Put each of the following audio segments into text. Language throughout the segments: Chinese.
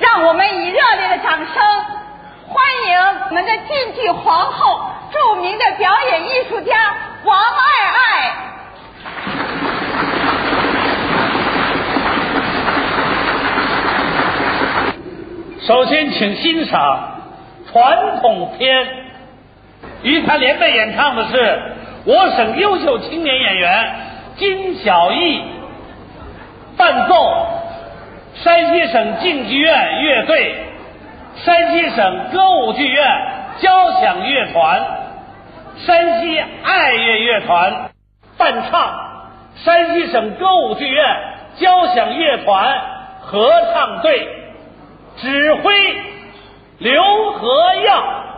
让我们以热烈的掌声欢迎我们的晋剧皇后、著名的表演艺术家王爱爱。首先，请欣赏传统篇，与他联袂演唱的是我省优秀青年演员金小艺，伴奏山西省晋剧院乐队、山西省歌舞剧院交响乐团、山西爱乐乐团伴唱山西省歌舞剧院交响乐团合唱队。指挥刘和耀。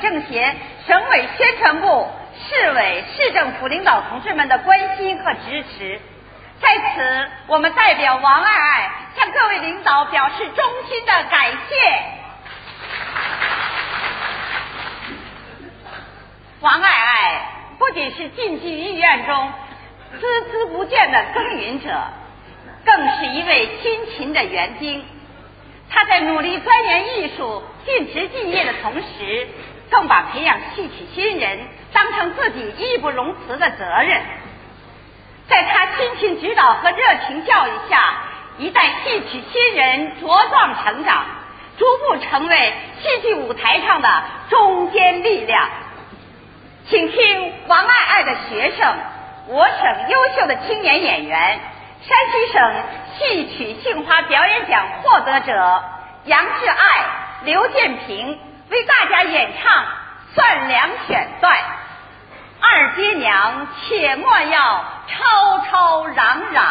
政协、省委宣传部、市委、市政府领导同志们的关心和支持。在此，我们代表王爱爱向各位领导表示衷心的感谢。王爱爱不仅是晋剧艺院中孜孜不倦的耕耘者，更是一位辛勤的园丁。他在努力钻研艺术、尽职尽业的同时，更把培养戏曲新人当成自己义不容辞的责任。在他辛勤指导和热情教育下，一代戏曲新人茁壮成长，逐步成为戏剧舞台上的中坚力量。请听王爱爱的学生，我省优秀的青年演员，山西省戏曲杏花表演奖获得者杨志爱、刘建平为大家演唱《算粮》选段，二爹娘，切莫要吵吵嚷嚷。